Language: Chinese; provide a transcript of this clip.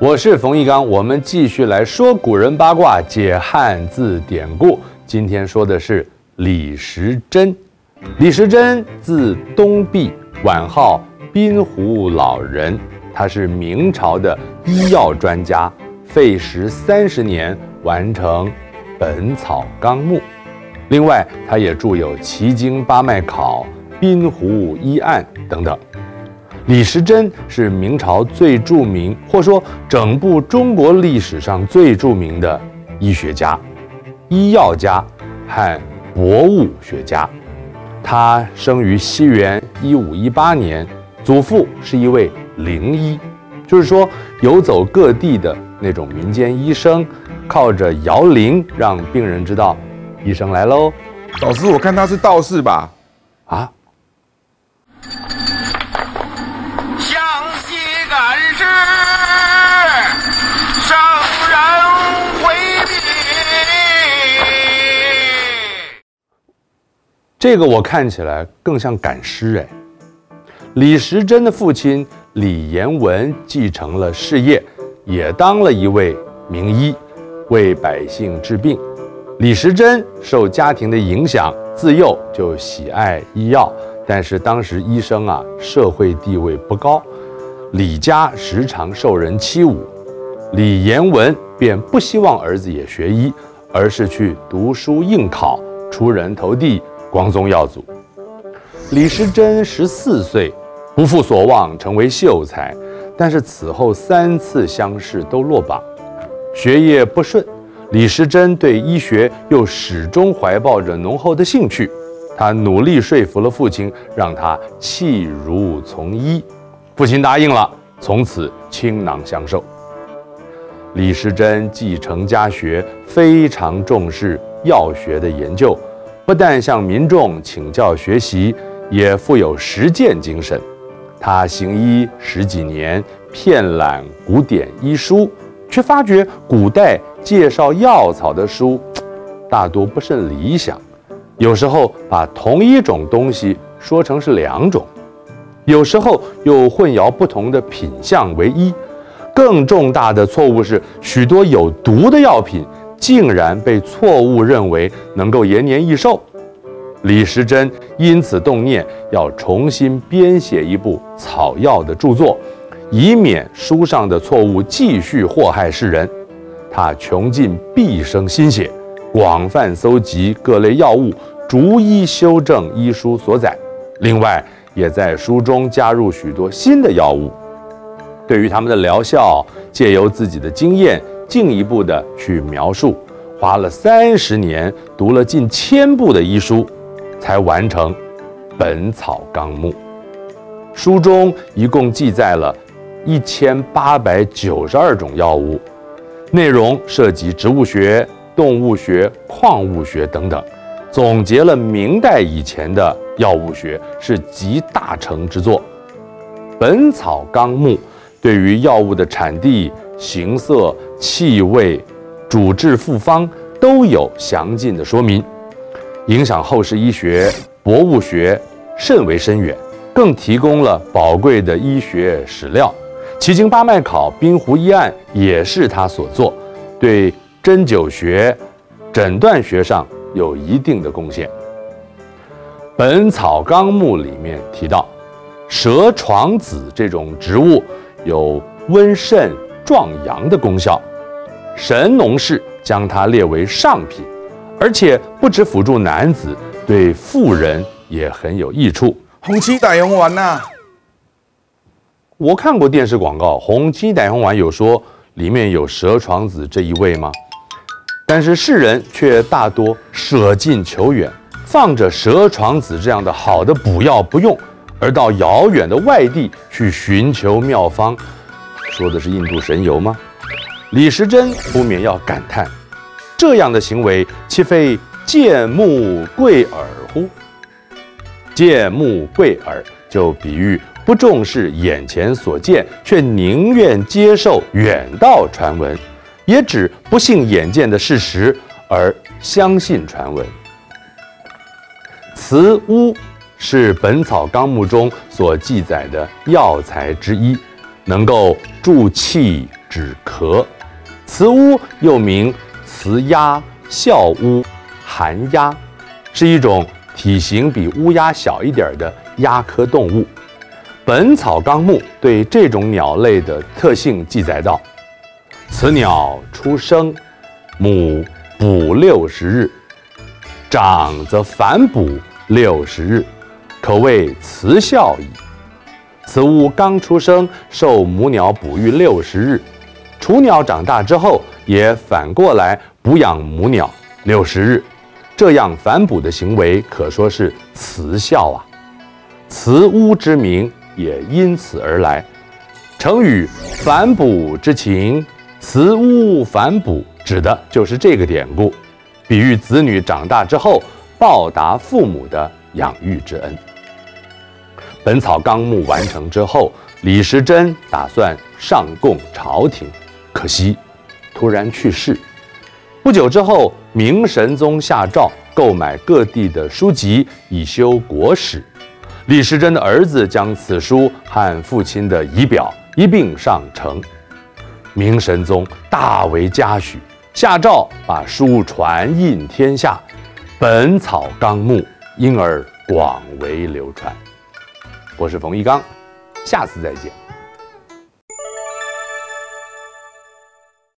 我是冯翊纲，我们继续来说古人八卦，解汉字典故。今天说的是李时珍。李时珍字东壁，晚号滨湖老人。他是明朝的医药专家，费时三十年完成《本草纲目》。另外，他也著有《奇经八脉考》《滨湖医案》等等。李时珍是明朝最著名，或说整部中国历史上最著名的医学家、医药家和博物学家。他生于西元一五一八年，祖父是一位灵医，就是说游走各地的那种民间医生，靠着摇铃让病人知道医生来喽。老师，我看他是道士吧？啊？这个我看起来更像赶尸哎。李时珍的父亲李延文继承了事业，也当了一位名医，为百姓治病。李时珍受家庭的影响，自幼就喜爱医药，但是当时医生啊社会地位不高，李家时常受人欺侮，李延文便不希望儿子也学医，而是去读书应考，出人头地。光宗耀祖，李时珍十四岁，不负所望，成为秀才。但是此后三次乡试都落榜，学业不顺。李时珍对医学又始终怀抱着浓厚的兴趣，他努力说服了父亲，让他弃儒从医。父亲答应了，从此倾囊相授。李时珍继承家学，非常重视药学的研究。不但向民众请教学习，也富有实践精神。他行医十几年，遍览古典医书，却发觉古代介绍药草的书大多不甚理想。有时候把同一种东西说成是两种，有时候又混淆不同的品相为一。更重大的错误是，许多有毒的药品。竟然被错误认为能够延年益寿，李时珍因此动念要重新编写一部草药的著作，以免书上的错误继续祸害世人。他穷尽毕生心血，广泛搜集各类药物，逐一修正医书所载。另外，也在书中加入许多新的药物，对于他们的疗效，借由自己的经验。进一步的去描述，花了三十年，读了近千部的医书，才完成《本草纲目》。书中一共记载了一千八百九十二种药物，内容涉及植物学、动物学、矿物学等等，总结了明代以前的药物学，是集大成之作。《本草纲目》对于药物的产地、形色、气味、主治复方都有详尽的说明，影响后世医学、博物学甚为深远，更提供了宝贵的医学史料。《奇经八脉考》《滨湖医案》也是他所作，对针灸学、诊断学上有一定的贡献。《本草纲目》里面提到，蛇床子这种植物有温肾。壮阳的功效，神农氏将它列为上品，而且不止辅助男子，对妇人也很有益处。红旗歹红丸呐，我看过电视广告，红旗歹红丸有说里面有蛇床子这一味吗？但是世人却大多舍近求远，放着蛇床子这样的好的补药不用，而到遥远的外地去寻求妙方。说的是印度神油吗？李时珍不免要感叹：这样的行为，岂非见目贵耳乎？见目贵耳，就比喻不重视眼前所见，却宁愿接受远道传闻，也指不信眼见的事实而相信传闻。慈乌是《本草纲目》中所记载的药材之一。能够助气止咳。雌乌又名雌鸦、啸乌、寒鸦，是一种体型比乌鸦小一点的鸦科动物。《本草纲目》对这种鸟类的特性记载道：此鸟出生，母哺六十日，长则反哺六十日，可谓雌孝矣。此乌刚出生，受母鸟哺育六十日，雏鸟长大之后，也反过来哺养母鸟六十日，这样反哺的行为可说是雌孝啊。雌乌之名也因此而来。成语“反哺之情”，雌乌反哺，指的就是这个典故，比喻子女长大之后报答父母的养育之恩。《本草纲目》完成之后，李时珍打算上贡朝廷，可惜突然去世。不久之后，明神宗下诏购买各地的书籍以修国史。李时珍的儿子将此书和父亲的遗表一并上呈，明神宗大为嘉许，下诏把书传印天下，《本草纲目》因而广为流传。我是冯一刚，下次再见。